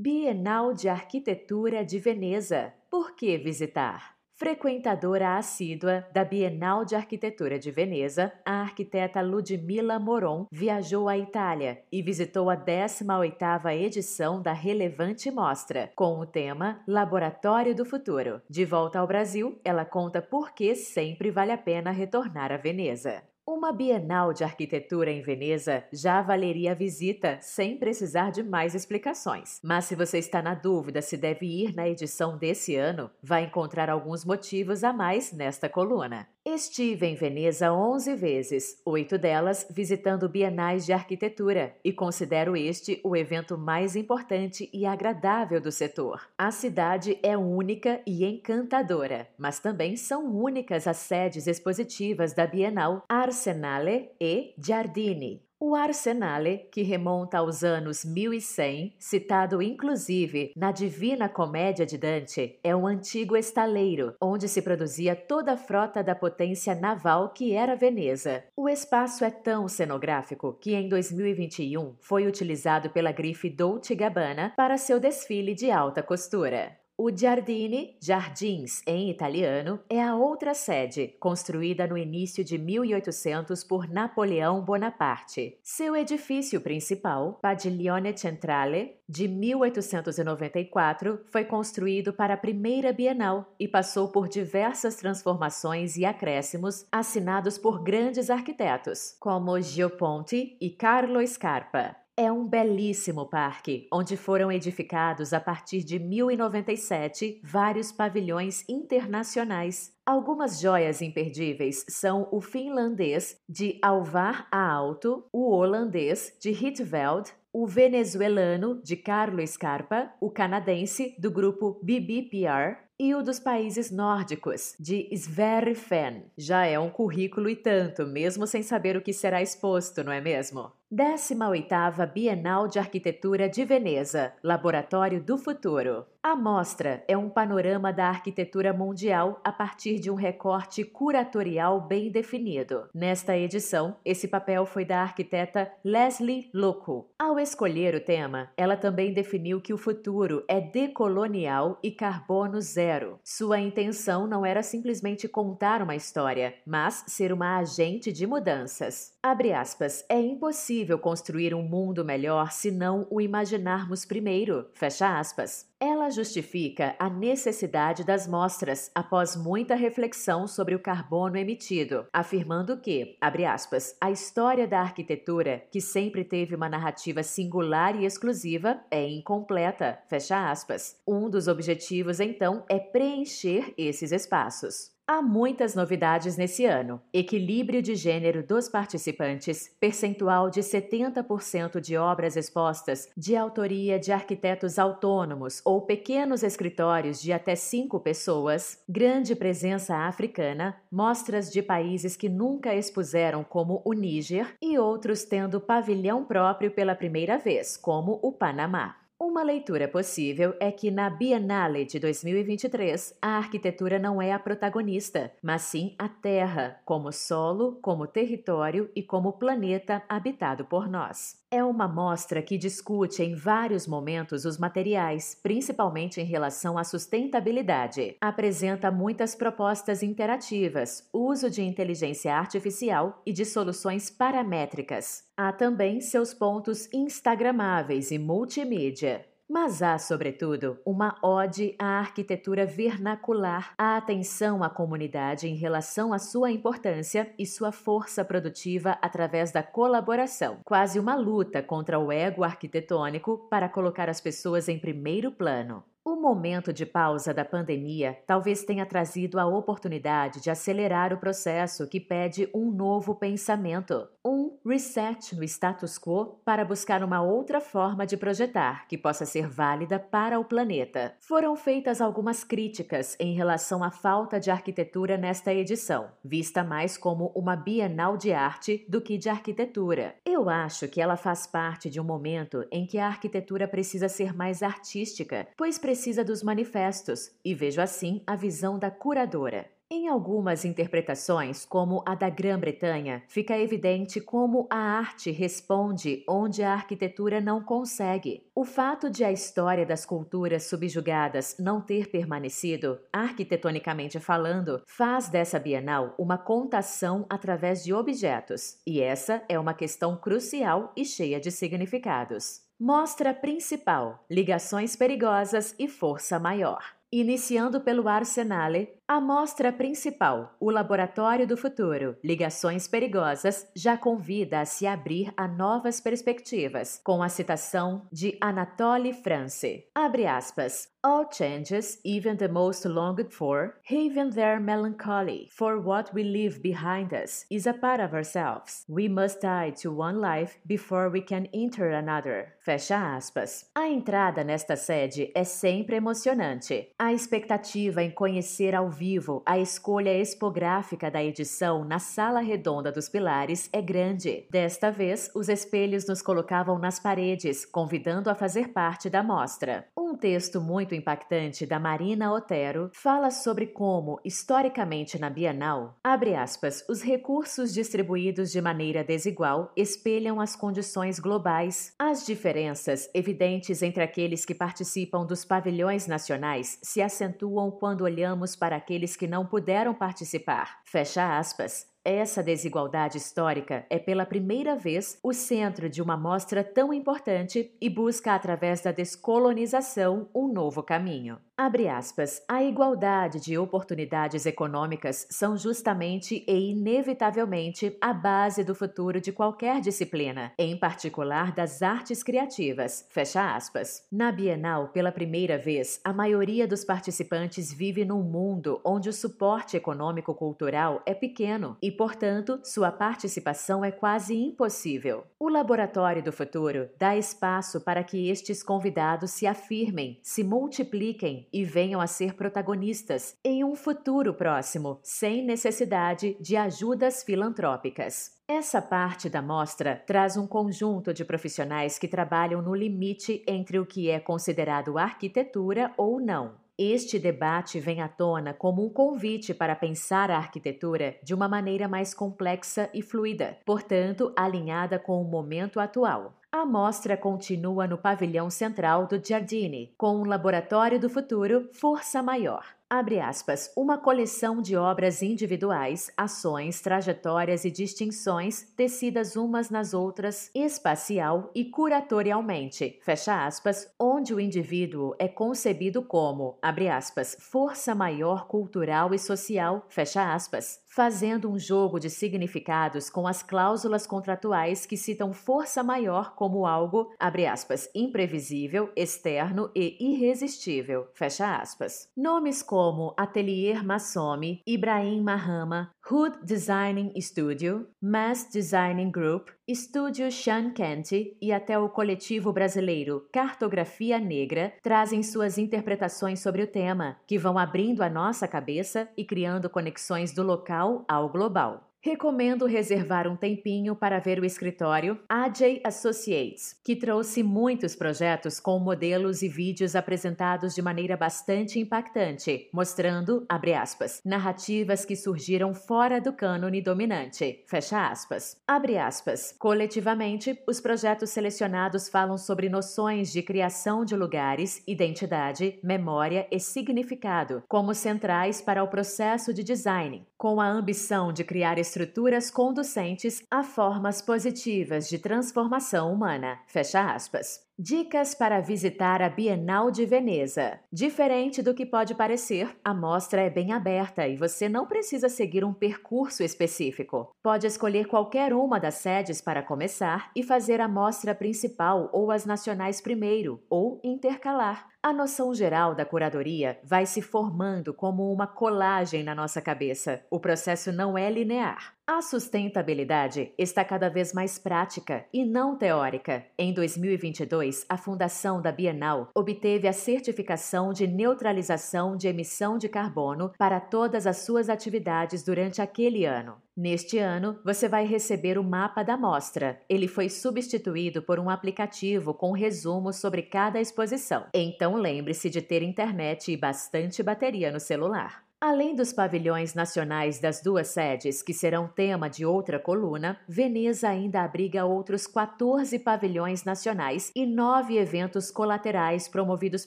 Bienal de Arquitetura de Veneza. Por que visitar? Frequentadora assídua da Bienal de Arquitetura de Veneza, a arquiteta Ludmila Moron viajou à Itália e visitou a 18ª edição da relevante mostra, com o tema Laboratório do Futuro. De volta ao Brasil, ela conta por que sempre vale a pena retornar a Veneza. Uma Bienal de Arquitetura em Veneza já valeria a visita sem precisar de mais explicações. Mas se você está na dúvida se deve ir na edição desse ano, vai encontrar alguns motivos a mais nesta coluna. Estive em Veneza 11 vezes, oito delas visitando bienais de arquitetura, e considero este o evento mais importante e agradável do setor. A cidade é única e encantadora, mas também são únicas as sedes expositivas da Bienal Arsenale e Giardini. O Arsenale, que remonta aos anos 1100, citado inclusive na Divina Comédia de Dante, é um antigo estaleiro, onde se produzia toda a frota da potência naval que era Veneza. O espaço é tão cenográfico que em 2021 foi utilizado pela grife Dolce Gabbana para seu desfile de alta costura. O Giardini, Jardins em italiano, é a outra sede, construída no início de 1800 por Napoleão Bonaparte. Seu edifício principal, Padiglione Centrale, de 1894, foi construído para a primeira Bienal e passou por diversas transformações e acréscimos assinados por grandes arquitetos, como Gio Ponti e Carlo Scarpa. É um belíssimo parque, onde foram edificados a partir de 1097 vários pavilhões internacionais. Algumas joias imperdíveis são o finlandês de Alvar Aalto, o holandês de Rietveld, o venezuelano de Carlo Scarpa, o canadense do grupo BBPR e o dos países nórdicos, de Sverre Fehn. Já é um currículo e tanto, mesmo sem saber o que será exposto, não é mesmo? 18ª Bienal de Arquitetura de Veneza, Laboratório do Futuro. A mostra é um panorama da arquitetura mundial a partir de um recorte curatorial bem definido. Nesta edição, esse papel foi da arquiteta Leslie Loco. Ao escolher o tema, ela também definiu que o futuro é decolonial e carbono zero. Sua intenção não era simplesmente contar uma história, mas ser uma agente de mudanças. Abre aspas, é impossível construir um mundo melhor se não o imaginarmos primeiro. Fecha aspas. Ela justifica a necessidade das mostras após muita reflexão sobre o carbono emitido, afirmando que, abre aspas, a história da arquitetura, que sempre teve uma narrativa singular e exclusiva, é incompleta, fecha aspas. Um dos objetivos, então, é preencher esses espaços. Há muitas novidades nesse ano. Equilíbrio de gênero dos participantes, percentual de 70% de obras expostas de autoria de arquitetos autônomos ou pequenos escritórios de até cinco pessoas, grande presença africana, mostras de países que nunca expuseram, como o Níger, e outros tendo pavilhão próprio pela primeira vez, como o Panamá. Uma leitura possível é que na Biennale de 2023 a arquitetura não é a protagonista, mas sim a Terra, como solo, como território e como planeta habitado por nós. É uma mostra que discute em vários momentos os materiais, principalmente em relação à sustentabilidade. Apresenta muitas propostas interativas, uso de inteligência artificial e de soluções paramétricas. Há também seus pontos instagramáveis e multimídia. Mas há, sobretudo, uma ode à arquitetura vernacular, à atenção à comunidade em relação à sua importância e sua força produtiva através da colaboração, quase uma luta contra o ego arquitetônico para colocar as pessoas em primeiro plano. O momento de pausa da pandemia talvez tenha trazido a oportunidade de acelerar o processo que pede um novo pensamento, um reset no status quo para buscar uma outra forma de projetar que possa ser válida para o planeta. Foram feitas algumas críticas em relação à falta de arquitetura nesta edição, vista mais como uma bienal de arte do que de arquitetura. Eu acho que ela faz parte de um momento em que a arquitetura precisa ser mais artística, pois precisa precisa dos manifestos e vejo assim a visão da curadora. Em algumas interpretações, como a da Grã-Bretanha, fica evidente como a arte responde onde a arquitetura não consegue. O fato de a história das culturas subjugadas não ter permanecido, arquitetonicamente falando, faz dessa Bienal uma contação através de objetos, e essa é uma questão crucial e cheia de significados. Mostra principal: ligações perigosas e força maior. Iniciando pelo Arsenale, a mostra principal, o Laboratório do Futuro, Ligações Perigosas, já convida a se abrir a novas perspectivas, com a citação de Anatole France. Abre aspas. All changes, even the most longed for, even their melancholy, for what we leave behind us is a part of ourselves. We must die to one life before we can enter another. Fecha aspas. A entrada nesta sede é sempre emocionante. A expectativa em conhecer ao vivo a escolha expográfica da edição na Sala Redonda dos Pilares é grande. Desta vez, os espelhos nos colocavam nas paredes, convidando a fazer parte da mostra. Um texto muito impactante da Marina Otero fala sobre como, historicamente na Bienal, abre aspas, os recursos distribuídos de maneira desigual espelham as condições globais. As diferenças evidentes entre aqueles que participam dos pavilhões nacionais se acentuam quando olhamos para aqueles que não puderam participar. Fecha aspas. Essa desigualdade histórica é pela primeira vez o centro de uma mostra tão importante e busca, através da descolonização, um novo caminho. Abre aspas, a igualdade de oportunidades econômicas são justamente e inevitavelmente a base do futuro de qualquer disciplina, em particular das artes criativas. Fecha aspas. Na Bienal, pela primeira vez, a maioria dos participantes vive num mundo onde o suporte econômico-cultural é pequeno e, portanto, sua participação é quase impossível. O Laboratório do Futuro dá espaço para que estes convidados se afirmem, se multipliquem e venham a ser protagonistas em um futuro próximo, sem necessidade de ajudas filantrópicas. Essa parte da mostra traz um conjunto de profissionais que trabalham no limite entre o que é considerado arquitetura ou não. Este debate vem à tona como um convite para pensar a arquitetura de uma maneira mais complexa e fluida, portanto, alinhada com o momento atual. A mostra continua no pavilhão central do Giardini, com o Laboratório do Futuro Força Maior. Abre aspas, uma coleção de obras individuais, ações, trajetórias e distinções tecidas umas nas outras, espacial e curatorialmente, fecha aspas, onde o indivíduo é concebido como, abre aspas, força maior cultural e social, fecha aspas, fazendo um jogo de significados com as cláusulas contratuais que citam força maior como algo, abre aspas, imprevisível, externo e irresistível, fecha aspas. Nomes como Atelier Massomi, Ibrahim Mahama, Hood Designing Studio, Mass Designing Group, Estúdio Sean Kent e até o coletivo brasileiro Cartografia Negra trazem suas interpretações sobre o tema, que vão abrindo a nossa cabeça e criando conexões do local ao global. Recomendo reservar um tempinho para ver o escritório AJ Associates, que trouxe muitos projetos com modelos e vídeos apresentados de maneira bastante impactante, mostrando, abre aspas, narrativas que surgiram fora do cânone dominante, fecha aspas. Abre aspas. Coletivamente, os projetos selecionados falam sobre noções de criação de lugares, identidade, memória e significado, como centrais para o processo de design, com a ambição de criar estruturas conducentes a formas positivas de transformação humana. Fecha aspas. Dicas para visitar a Bienal de Veneza. Diferente do que pode parecer, a mostra é bem aberta e você não precisa seguir um percurso específico. Pode escolher qualquer uma das sedes para começar e fazer a mostra principal ou as nacionais primeiro, ou intercalar. A noção geral da curadoria vai se formando como uma colagem na nossa cabeça. O processo não é linear. A sustentabilidade está cada vez mais prática e não teórica. Em 2022, a Fundação da Bienal obteve a certificação de neutralização de emissão de carbono para todas as suas atividades durante aquele ano. Neste ano, você vai receber o mapa da mostra. Ele foi substituído por um aplicativo com resumo sobre cada exposição. Então lembre-se de ter internet e bastante bateria no celular. Além dos pavilhões nacionais das duas sedes, que serão tema de outra coluna, Veneza ainda abriga outros 14 pavilhões nacionais e nove eventos colaterais promovidos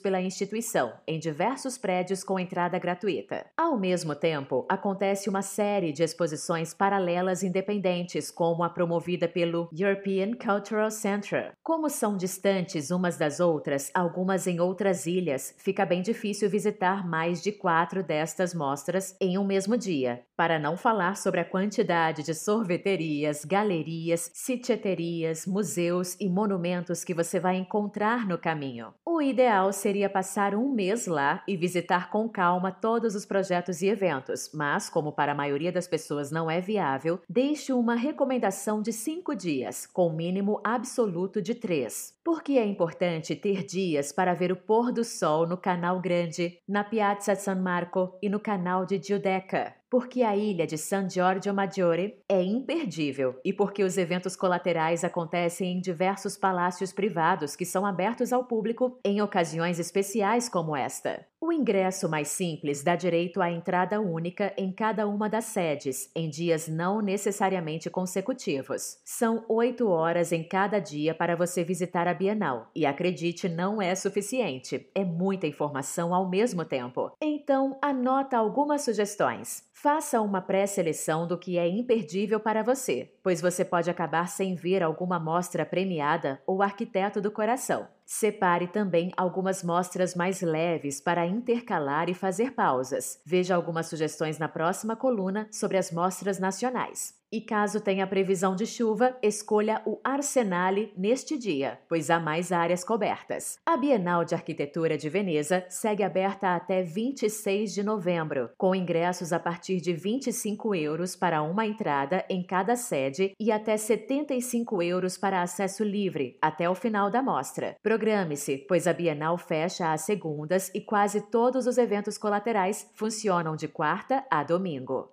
pela instituição, em diversos prédios com entrada gratuita. Ao mesmo tempo, acontece uma série de exposições paralelas independentes, como a promovida pelo European Cultural Center. Como são distantes umas das outras, algumas em outras ilhas, fica bem difícil visitar mais de quatro destas mostras em um mesmo dia, para não falar sobre a quantidade de sorveterias, galerias, sitieterias, museus e monumentos que você vai encontrar no caminho. O ideal seria passar um mês lá e visitar com calma todos os projetos e eventos, mas, como para a maioria das pessoas não é viável, deixe uma recomendação de cinco dias, com mínimo absoluto de três. Porque é importante ter dias para ver o pôr do sol no Canal Grande, na Piazza San Marco e no canal de Giudecca porque a ilha de San Giorgio Maggiore é imperdível e porque os eventos colaterais acontecem em diversos palácios privados que são abertos ao público em ocasiões especiais como esta. O ingresso mais simples dá direito à entrada única em cada uma das sedes, em dias não necessariamente consecutivos. São oito horas em cada dia para você visitar a Bienal, e acredite, não é suficiente. É muita informação ao mesmo tempo. Então, anota algumas sugestões. Faça uma pré-seleção do que é imperdível para você, pois você pode acabar sem ver alguma mostra premiada ou arquiteto do coração. Separe também algumas mostras mais leves para intercalar e fazer pausas. Veja algumas sugestões na próxima coluna sobre as mostras nacionais. E caso tenha previsão de chuva, escolha o Arsenale neste dia, pois há mais áreas cobertas. A Bienal de Arquitetura de Veneza segue aberta até 26 de novembro, com ingressos a partir de 25 euros para uma entrada em cada sede e até 75 euros para acesso livre até o final da mostra. Programe-se, pois a Bienal fecha às segundas e quase todos os eventos colaterais funcionam de quarta a domingo.